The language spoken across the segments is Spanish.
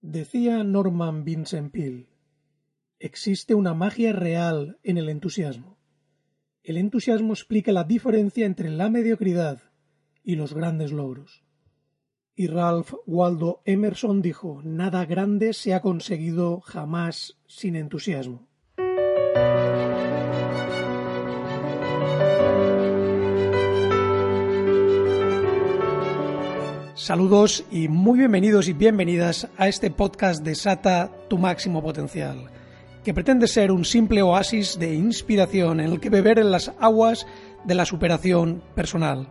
Decía Norman Vincent Peale, existe una magia real en el entusiasmo. El entusiasmo explica la diferencia entre la mediocridad y los grandes logros. Y Ralph Waldo Emerson dijo, nada grande se ha conseguido jamás sin entusiasmo. Saludos y muy bienvenidos y bienvenidas a este podcast de Sata tu máximo potencial, que pretende ser un simple oasis de inspiración en el que beber en las aguas de la superación personal.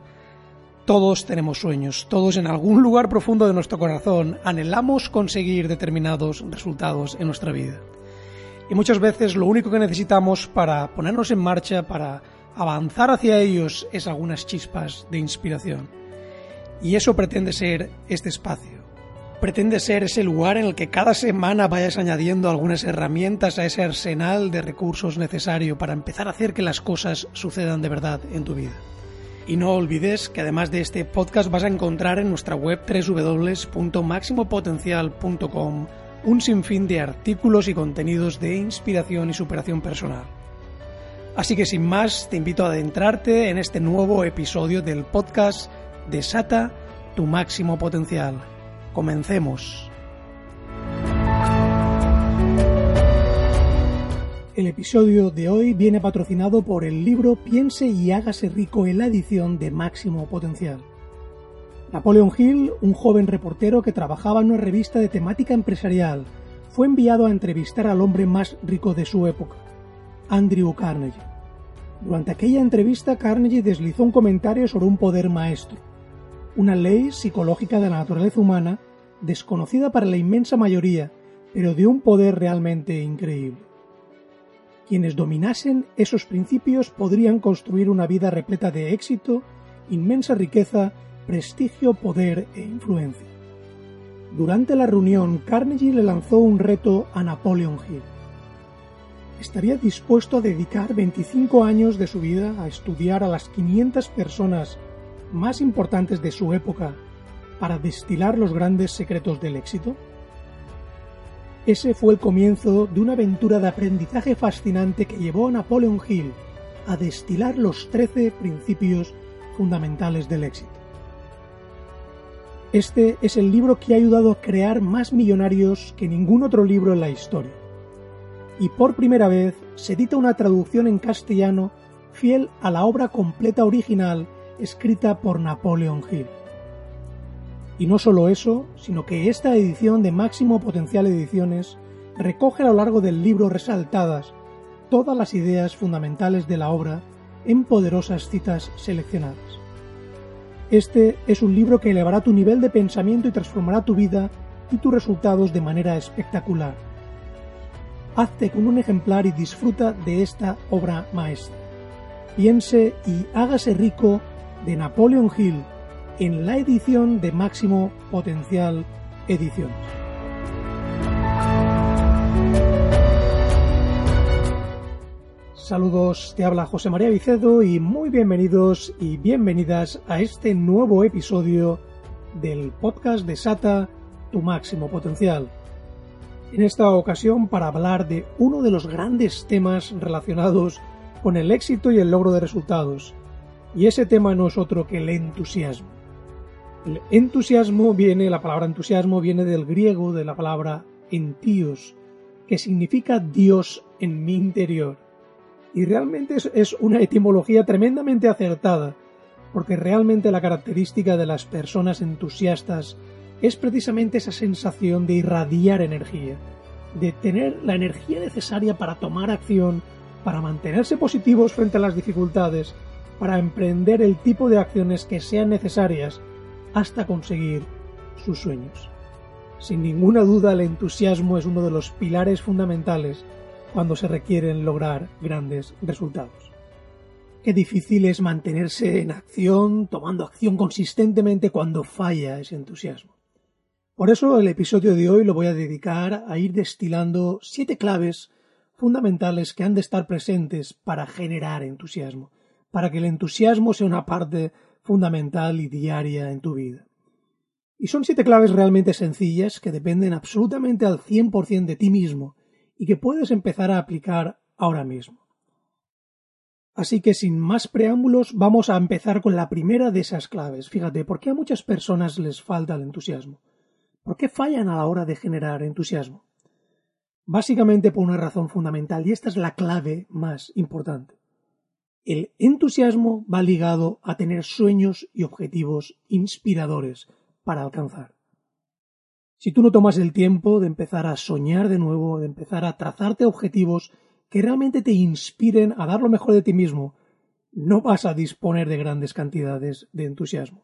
Todos tenemos sueños, todos en algún lugar profundo de nuestro corazón anhelamos conseguir determinados resultados en nuestra vida. Y muchas veces lo único que necesitamos para ponernos en marcha, para avanzar hacia ellos, es algunas chispas de inspiración. Y eso pretende ser este espacio. Pretende ser ese lugar en el que cada semana vayas añadiendo algunas herramientas a ese arsenal de recursos necesario para empezar a hacer que las cosas sucedan de verdad en tu vida. Y no olvides que además de este podcast vas a encontrar en nuestra web www.maximopotencial.com un sinfín de artículos y contenidos de inspiración y superación personal. Así que sin más, te invito a adentrarte en este nuevo episodio del podcast Desata tu máximo potencial. Comencemos. El episodio de hoy viene patrocinado por el libro Piense y hágase rico en la edición de Máximo Potencial. Napoleon Hill, un joven reportero que trabajaba en una revista de temática empresarial, fue enviado a entrevistar al hombre más rico de su época, Andrew Carnegie. Durante aquella entrevista, Carnegie deslizó un comentario sobre un poder maestro, una ley psicológica de la naturaleza humana desconocida para la inmensa mayoría, pero de un poder realmente increíble. Quienes dominasen esos principios podrían construir una vida repleta de éxito, inmensa riqueza, prestigio, poder e influencia. Durante la reunión, Carnegie le lanzó un reto a Napoleon Hill. Estaría dispuesto a dedicar 25 años de su vida a estudiar a las 500 personas más importantes de su época para destilar los grandes secretos del éxito? Ese fue el comienzo de una aventura de aprendizaje fascinante que llevó a Napoleon Hill a destilar los 13 principios fundamentales del éxito. Este es el libro que ha ayudado a crear más millonarios que ningún otro libro en la historia. Y por primera vez se edita una traducción en castellano fiel a la obra completa original escrita por Napoleon Hill. Y no solo eso, sino que esta edición de Máximo Potencial Ediciones recoge a lo largo del libro resaltadas todas las ideas fundamentales de la obra en poderosas citas seleccionadas. Este es un libro que elevará tu nivel de pensamiento y transformará tu vida y tus resultados de manera espectacular. Hazte con un ejemplar y disfruta de esta obra maestra. Piense y hágase rico de Napoleon Hill en la edición de Máximo Potencial Ediciones. Saludos, te habla José María Vicedo y muy bienvenidos y bienvenidas a este nuevo episodio del podcast de SATA, tu máximo potencial. En esta ocasión para hablar de uno de los grandes temas relacionados con el éxito y el logro de resultados, y ese tema no es otro que el entusiasmo. El entusiasmo viene, la palabra entusiasmo viene del griego de la palabra entios, que significa Dios en mi interior. Y realmente es, una etimología tremendamente acertada, porque realmente la característica de las personas entusiastas es precisamente esa sensación de irradiar energía, de tener la energía necesaria para tomar acción, para mantenerse positivos frente a las dificultades para emprender el tipo de acciones que sean necesarias hasta conseguir sus sueños. Sin ninguna duda el entusiasmo es uno de los pilares fundamentales cuando se requieren lograr grandes resultados. Qué difícil es mantenerse en acción, tomando acción consistentemente cuando falla ese entusiasmo. Por eso el episodio de hoy lo voy a dedicar a ir destilando siete claves fundamentales que han de estar presentes para generar entusiasmo, para que el entusiasmo sea una parte fundamental y diaria en tu vida. Y son siete claves realmente sencillas que dependen absolutamente al 100% de ti mismo y que puedes empezar a aplicar ahora mismo. Así que sin más preámbulos vamos a empezar con la primera de esas claves. Fíjate, ¿por qué a muchas personas les falta el entusiasmo? ¿Por qué fallan a la hora de generar entusiasmo? Básicamente por una razón fundamental, y esta es la clave más importante. El entusiasmo va ligado a tener sueños y objetivos inspiradores para alcanzar. Si tú no tomas el tiempo de empezar a soñar de nuevo, de empezar a trazarte objetivos que realmente te inspiren a dar lo mejor de ti mismo, no vas a disponer de grandes cantidades de entusiasmo.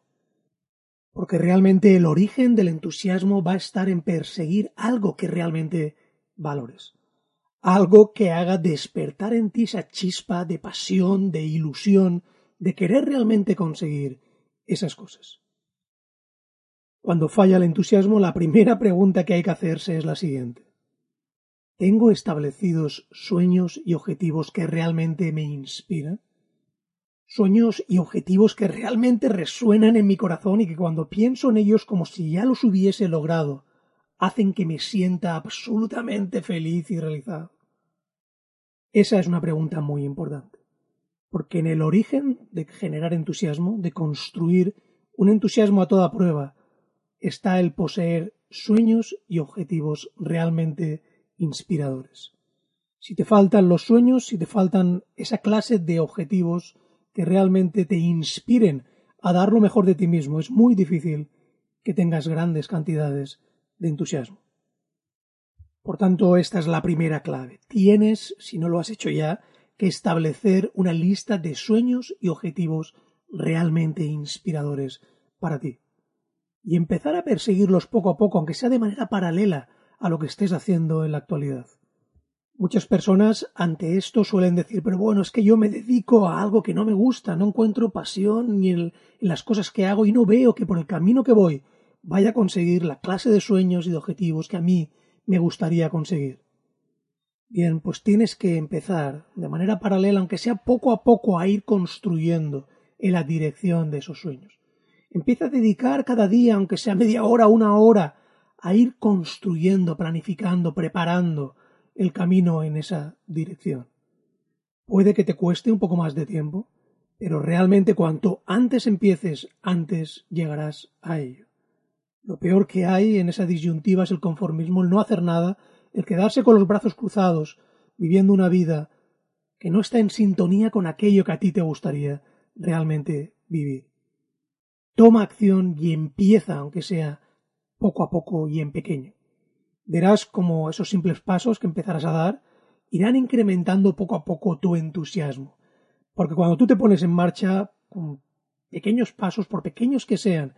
Porque realmente el origen del entusiasmo va a estar en perseguir algo que realmente valores. Algo que haga despertar en ti esa chispa de pasión, de ilusión, de querer realmente conseguir esas cosas. Cuando falla el entusiasmo, la primera pregunta que hay que hacerse es la siguiente. ¿Tengo establecidos sueños y objetivos que realmente me inspiran? Sueños y objetivos que realmente resuenan en mi corazón y que cuando pienso en ellos como si ya los hubiese logrado, hacen que me sienta absolutamente feliz y realizado? Esa es una pregunta muy importante, porque en el origen de generar entusiasmo, de construir un entusiasmo a toda prueba, está el poseer sueños y objetivos realmente inspiradores. Si te faltan los sueños, si te faltan esa clase de objetivos que realmente te inspiren a dar lo mejor de ti mismo, es muy difícil que tengas grandes cantidades de entusiasmo. Por tanto, esta es la primera clave. Tienes, si no lo has hecho ya, que establecer una lista de sueños y objetivos realmente inspiradores para ti. Y empezar a perseguirlos poco a poco, aunque sea de manera paralela a lo que estés haciendo en la actualidad. Muchas personas ante esto suelen decir, pero bueno, es que yo me dedico a algo que no me gusta, no encuentro pasión ni en, las cosas que hago y no veo que por el camino que voy vaya a conseguir la clase de sueños y de objetivos que a mí me gustaría conseguir. Bien, pues tienes que empezar de manera paralela, aunque sea poco a poco, a ir construyendo en la dirección de esos sueños. Empieza a dedicar cada día, aunque sea media hora, una hora, a ir construyendo, planificando, preparando el camino en esa dirección. Puede que te cueste un poco más de tiempo, pero realmente cuanto antes empieces, antes llegarás a ello. Lo peor que hay en esa disyuntiva es el conformismo, el no hacer nada, el quedarse con los brazos cruzados, viviendo una vida que no está en sintonía con aquello que a ti te gustaría realmente vivir. Toma acción y empieza, aunque sea poco a poco y en pequeño. Verás como esos simples pasos que empezarás a dar irán incrementando poco a poco tu entusiasmo. Porque cuando tú te pones en marcha con pequeños pasos, por pequeños que sean,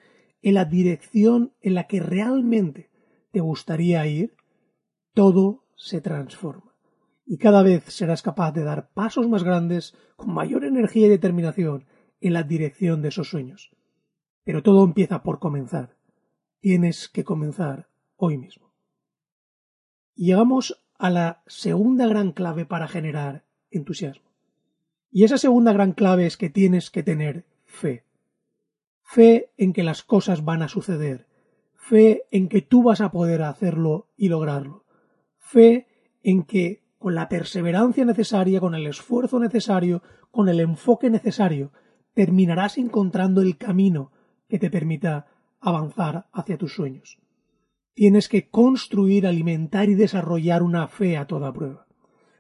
en la dirección en la que realmente te gustaría ir, todo se transforma. Y cada vez serás capaz de dar pasos más grandes con mayor energía y determinación en la dirección de esos sueños. Pero todo empieza por comenzar. Tienes que comenzar hoy mismo. Y llegamos a la segunda gran clave para generar entusiasmo. Y esa segunda gran clave es que tienes que tener fe fe en que las cosas van a suceder, fe en que tú vas a poder hacerlo y lograrlo, fe en que con la perseverancia necesaria, con el esfuerzo necesario, con el enfoque necesario, terminarás encontrando el camino que te permita avanzar hacia tus sueños. Tienes que construir, alimentar y desarrollar una fe a toda prueba.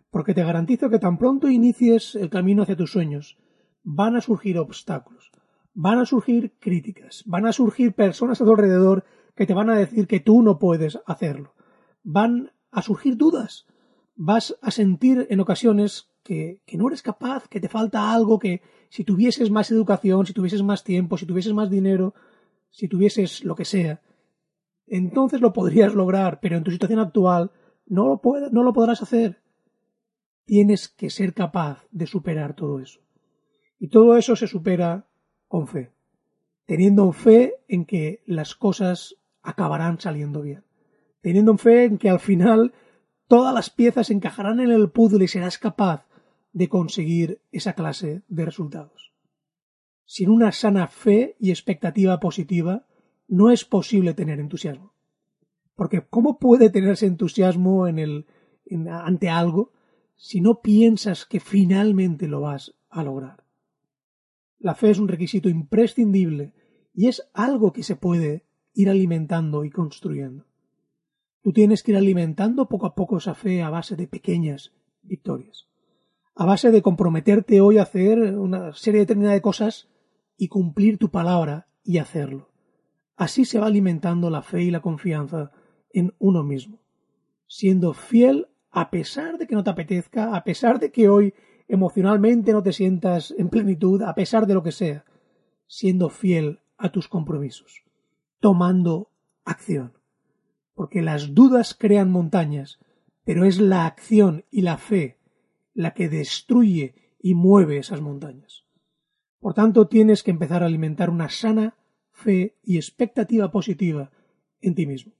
Porque te garantizo que tan pronto inicies el camino hacia tus sueños, van a surgir obstáculos, van a surgir críticas, van a surgir personas a tu alrededor que te van a decir que tú no puedes hacerlo. Van a surgir dudas. Vas a sentir en ocasiones que, que, no eres capaz, que te falta algo, que si tuvieses más educación, si tuvieses más tiempo, si tuvieses más dinero, si tuvieses lo que sea, entonces lo podrías lograr, pero en tu situación actual no lo, no lo podrás hacer. Tienes que ser capaz de superar todo eso. Y todo eso se supera con fe, teniendo fe en que las cosas acabarán saliendo bien, teniendo fe en que al final todas las piezas encajarán en el puzzle y serás capaz de conseguir esa clase de resultados. Sin una sana fe y expectativa positiva, no es posible tener entusiasmo. Porque ¿cómo puede tenerse entusiasmo en el, ante algo si no piensas que finalmente lo vas a lograr? La fe es un requisito imprescindible y es algo que se puede ir alimentando y construyendo. Tú tienes que ir alimentando poco a poco esa fe a base de pequeñas victorias. A base de comprometerte hoy a hacer una serie determinada de cosas y cumplir tu palabra y hacerlo. Así se va alimentando la fe y la confianza en uno mismo, siendo fiel a pesar de que no te apetezca, a pesar de que hoy emocionalmente no te sientas en plenitud, a pesar de lo que sea, siendo fiel a tus compromisos, tomando acción. Porque las dudas crean montañas, pero es la acción y la fe la que destruye y mueve esas montañas. Por tanto, tienes que empezar a alimentar una sana fe y expectativa positiva en ti mismo.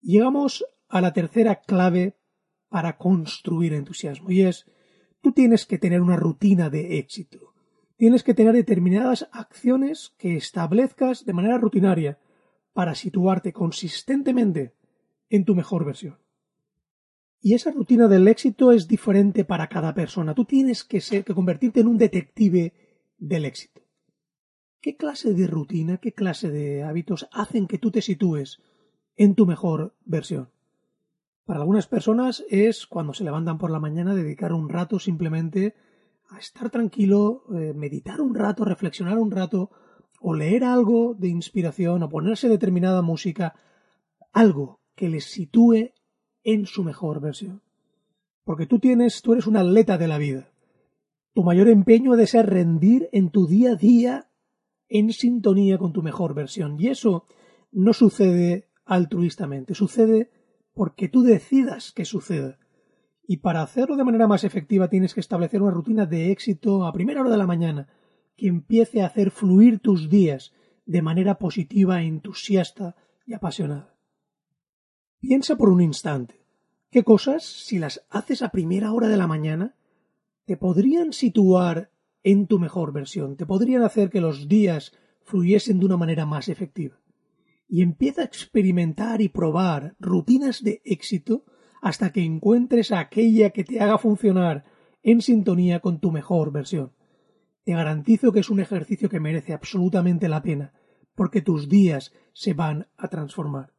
Llegamos a la tercera clave para construir entusiasmo y es tú tienes que tener una rutina de éxito. Tienes que tener determinadas acciones que establezcas de manera rutinaria para situarte consistentemente en tu mejor versión. Y esa rutina del éxito es diferente para cada persona. Tú tienes que, ser, que convertirte en un detective del éxito. ¿Qué clase de rutina, qué clase de hábitos hacen que tú te sitúes en tu mejor versión? Para algunas personas es cuando se levantan por la mañana dedicar un rato simplemente a estar tranquilo, eh, meditar un rato, reflexionar un rato, o leer algo de inspiración, o ponerse determinada música, algo que les sitúe en su mejor versión. Porque tú tienes, tú eres un atleta de la vida. Tu mayor empeño debe ser rendir en tu día a día en sintonía con tu mejor versión. Y eso no sucede altruistamente, sucede porque tú decidas que suceda. Y para hacerlo de manera más efectiva tienes que establecer una rutina de éxito a primera hora de la mañana, que empiece a hacer fluir tus días de manera positiva, entusiasta y apasionada. Piensa por un instante, ¿qué cosas, si las haces a primera hora de la mañana, te podrían situar en tu mejor versión, te podrían hacer que los días fluyesen de una manera más efectiva. Y empieza a experimentar y probar rutinas de éxito hasta que encuentres aquella que te haga funcionar en sintonía con tu mejor versión. Te garantizo que es un ejercicio que merece absolutamente la pena, porque tus días se van a transformar.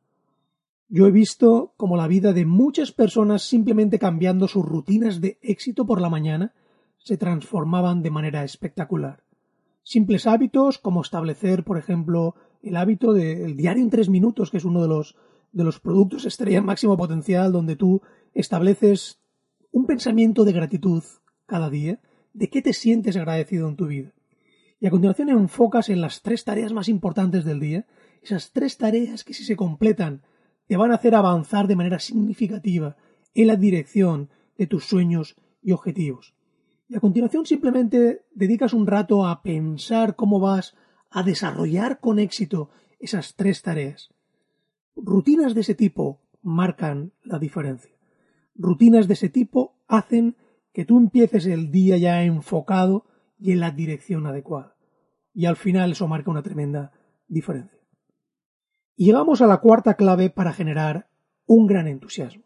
Yo he visto como la vida de muchas personas simplemente cambiando sus rutinas de éxito por la mañana se transformaban de manera espectacular. Simples hábitos como establecer, por ejemplo, el hábito del diario en tres minutos, que es uno de los, de los productos estrella máximo potencial, donde tú estableces un pensamiento de gratitud cada día, de qué te sientes agradecido en tu vida. Y a continuación enfocas en las tres tareas más importantes del día, esas tres tareas que si se completan te van a hacer avanzar de manera significativa en la dirección de tus sueños y objetivos. Y a continuación simplemente dedicas un rato a pensar cómo vas a desarrollar con éxito esas tres tareas. Rutinas de ese tipo marcan la diferencia. Rutinas de ese tipo hacen que tú empieces el día ya enfocado y en la dirección adecuada. Y al final eso marca una tremenda diferencia. Y llegamos a la cuarta clave para generar un gran entusiasmo.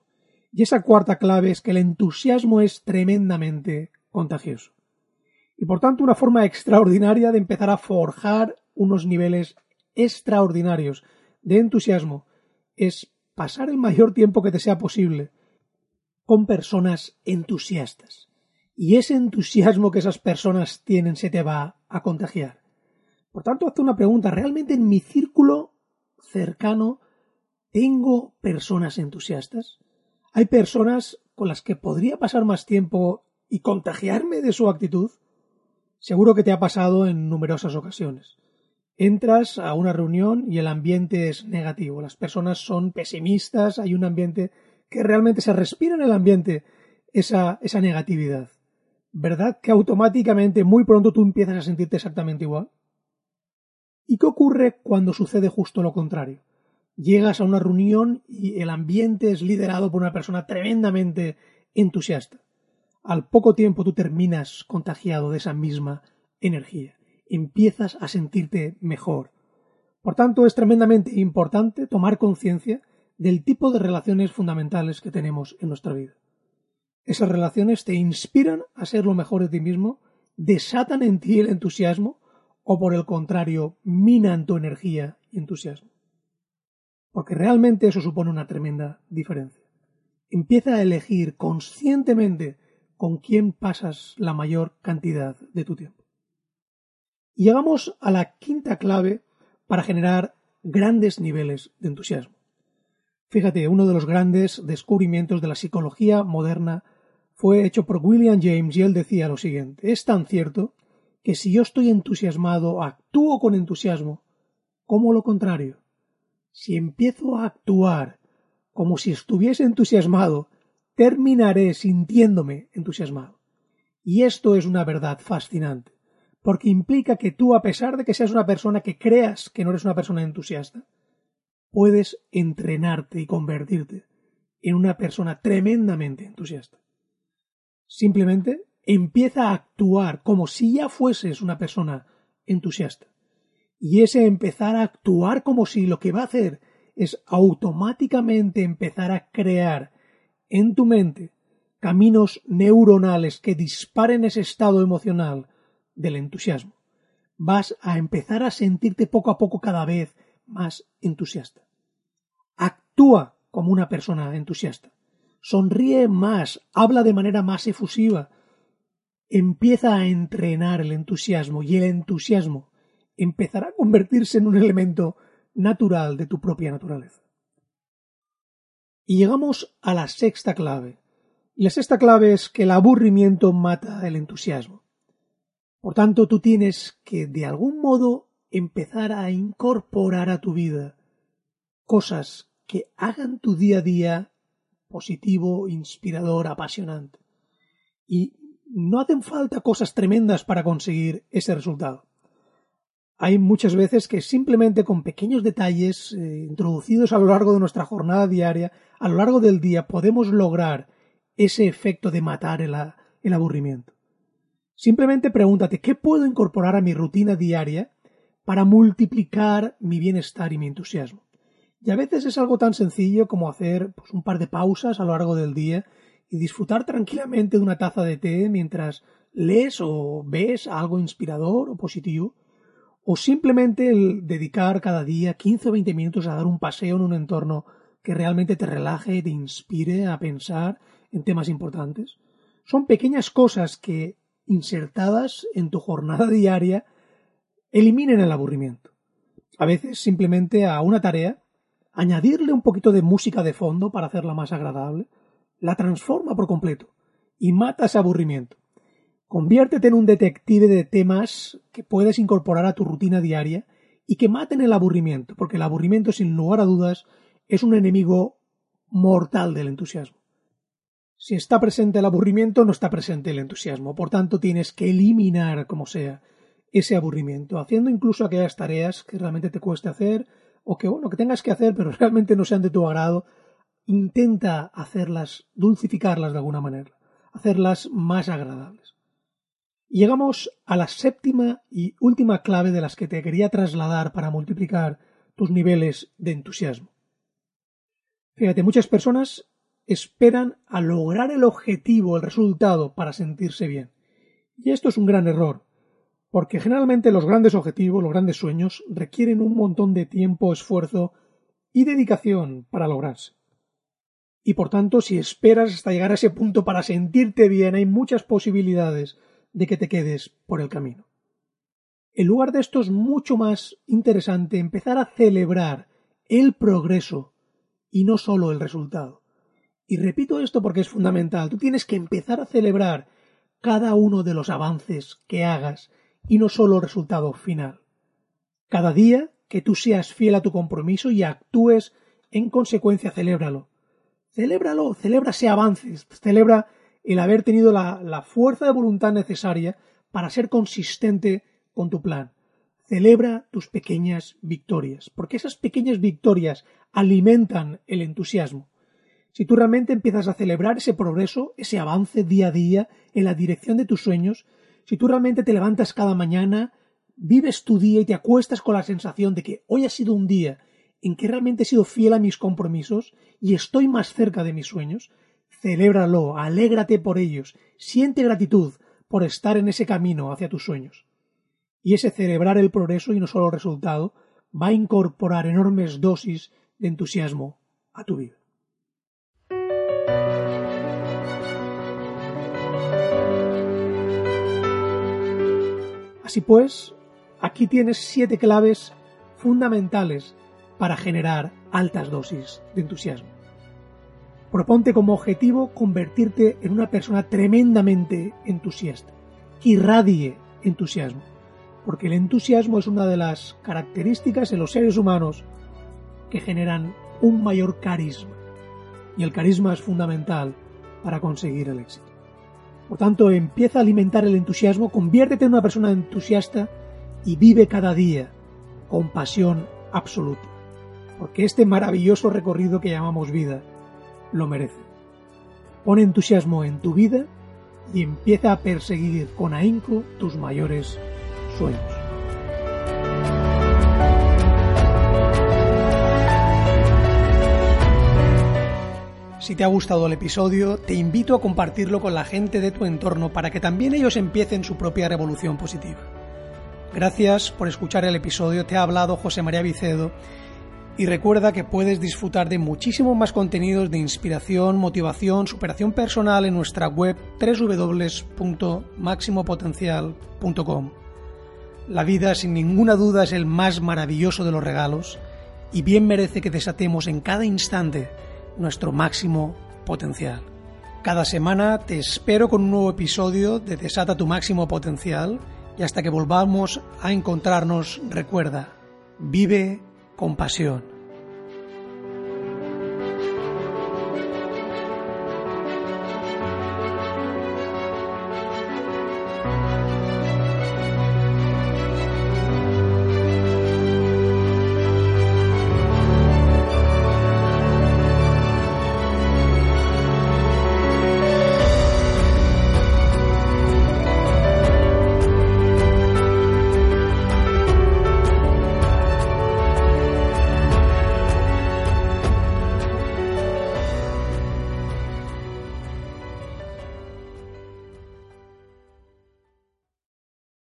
Y esa cuarta clave es que el entusiasmo es tremendamente contagioso. Y por tanto una forma extraordinaria de empezar a forjar unos niveles extraordinarios de entusiasmo es pasar el mayor tiempo que te sea posible con personas entusiastas. Y ese entusiasmo que esas personas tienen se te va a contagiar. Por tanto, hazte una pregunta. ¿Realmente en mi círculo cercano tengo personas entusiastas? ¿Hay personas con las que podría pasar más tiempo y contagiarme de su actitud? Seguro que te ha pasado en numerosas ocasiones. Entras a una reunión y el ambiente es negativo, las personas son pesimistas, hay un ambiente que realmente se respira en el ambiente esa, esa negatividad. ¿Verdad que automáticamente muy pronto tú empiezas a sentirte exactamente igual? ¿Y qué ocurre cuando sucede justo lo contrario? Llegas a una reunión y el ambiente es liderado por una persona tremendamente entusiasta. Al poco tiempo tú terminas contagiado de esa misma energía. Empiezas a sentirte mejor. Por tanto, es tremendamente importante tomar conciencia del tipo de relaciones fundamentales que tenemos en nuestra vida. Esas relaciones te inspiran a ser lo mejor de ti mismo, desatan en ti el entusiasmo o por el contrario, minan tu energía y entusiasmo. Porque realmente eso supone una tremenda diferencia. Empieza a elegir conscientemente con quién pasas la mayor cantidad de tu tiempo. Y llegamos a la quinta clave para generar grandes niveles de entusiasmo. Fíjate, uno de los grandes descubrimientos de la psicología moderna fue hecho por William James y él decía lo siguiente, es tan cierto que si yo estoy entusiasmado, actúo con entusiasmo, como lo contrario. Si empiezo a actuar como si estuviese entusiasmado, terminaré sintiéndome entusiasmado. Y esto es una verdad fascinante, porque implica que tú, a pesar de que seas una persona que creas que no eres una persona entusiasta, puedes entrenarte y convertirte en una persona tremendamente entusiasta. Simplemente empieza a actuar como si ya fueses una persona entusiasta. Y ese empezar a actuar como si lo que va a hacer es automáticamente empezar a crear en tu mente caminos neuronales que disparen ese estado emocional del entusiasmo. Vas a empezar a sentirte poco a poco cada vez más entusiasta. Actúa como una persona entusiasta. Sonríe más, habla de manera más efusiva, empieza a entrenar el entusiasmo y el entusiasmo empezará a convertirse en un elemento natural de tu propia naturaleza. Y llegamos a la sexta clave. Y la sexta clave es que el aburrimiento mata el entusiasmo. Por tanto, tú tienes que de algún modo empezar a incorporar a tu vida cosas que hagan tu día a día positivo, inspirador, apasionante. Y no hacen falta cosas tremendas para conseguir ese resultado. Hay muchas veces que simplemente con pequeños detalles eh, introducidos a lo largo de nuestra jornada diaria, a lo largo del día, podemos lograr ese efecto de matar el, aburrimiento. Simplemente pregúntate qué puedo incorporar a mi rutina diaria para multiplicar mi bienestar y mi entusiasmo. Y a veces es algo tan sencillo como hacer pues, un par de pausas a lo largo del día y disfrutar tranquilamente de una taza de té mientras lees o ves algo inspirador o positivo, o simplemente el dedicar cada día 15 o 20 minutos a dar un paseo en un entorno que realmente te relaje te inspire a pensar en temas importantes. Son pequeñas cosas que, insertadas en tu jornada diaria, eliminen el aburrimiento. A veces simplemente a una tarea, añadirle un poquito de música de fondo para hacerla más agradable, la transforma por completo y mata ese aburrimiento. Conviértete en un detective de temas que puedes incorporar a tu rutina diaria y que maten el aburrimiento, porque el aburrimiento, sin lugar a dudas, es un enemigo mortal del entusiasmo. Si está presente el aburrimiento, no está presente el entusiasmo. Por tanto, tienes que eliminar, como sea, ese aburrimiento, haciendo incluso aquellas tareas que realmente te cueste hacer o que, bueno, que tengas que hacer, pero realmente no sean de tu agrado, intenta hacerlas, dulcificarlas de alguna manera, hacerlas más agradables. Llegamos a la séptima y última clave de las que te quería trasladar para multiplicar tus niveles de entusiasmo. Fíjate, muchas personas esperan a lograr el objetivo, el resultado, para sentirse bien. Y esto es un gran error, porque generalmente los grandes objetivos, los grandes sueños, requieren un montón de tiempo, esfuerzo y dedicación para lograrse. Y por tanto, si esperas hasta llegar a ese punto para sentirte bien, hay muchas posibilidades de que te quedes por el camino. En lugar de esto es mucho más interesante empezar a celebrar el progreso y no solo el resultado. Y repito esto porque es fundamental. Tú tienes que empezar a celebrar cada uno de los avances que hagas y no solo el resultado final. Cada día que tú seas fiel a tu compromiso y actúes en consecuencia, celébralo. Celébralo, celebra ese avance, celebra el haber tenido la, fuerza de voluntad necesaria para ser consistente con tu plan. Celebra tus pequeñas victorias, porque esas pequeñas victorias alimentan el entusiasmo. Si tú realmente empiezas a celebrar ese progreso, ese avance día a día en la dirección de tus sueños, si tú realmente te levantas cada mañana, vives tu día y te acuestas con la sensación de que hoy ha sido un día en que realmente he sido fiel a mis compromisos y estoy más cerca de mis sueños, celébralo, alégrate por ellos, siente gratitud por estar en ese camino hacia tus sueños. Y ese celebrar el progreso y no solo el resultado va a incorporar enormes dosis de entusiasmo a tu vida. Así pues, aquí tienes siete claves fundamentales para generar altas dosis de entusiasmo. Proponte como objetivo convertirte en una persona tremendamente entusiasta, que irradie entusiasmo, porque el entusiasmo es una de las características en los seres humanos que generan un mayor carisma, y el carisma es fundamental para conseguir el éxito. Por tanto, empieza a alimentar el entusiasmo, conviértete en una persona entusiasta y vive cada día con pasión absoluta. Porque este maravilloso recorrido que llamamos vida lo merece. Pon entusiasmo en tu vida y empieza a perseguir con ahínco tus mayores sueños. Si te ha gustado el episodio, te invito a compartirlo con la gente de tu entorno para que también ellos empiecen su propia revolución positiva. Gracias por escuchar el episodio, te ha hablado José María Vicedo y recuerda que puedes disfrutar de muchísimos más contenidos de inspiración, motivación, superación personal en nuestra web www.maximopotencial.com. La vida sin ninguna duda es el más maravilloso de los regalos y bien merece que desatemos en cada instante nuestro máximo potencial. Cada semana te espero con un nuevo episodio de Desata tu máximo potencial y hasta que volvamos a encontrarnos recuerda, vive con pasión.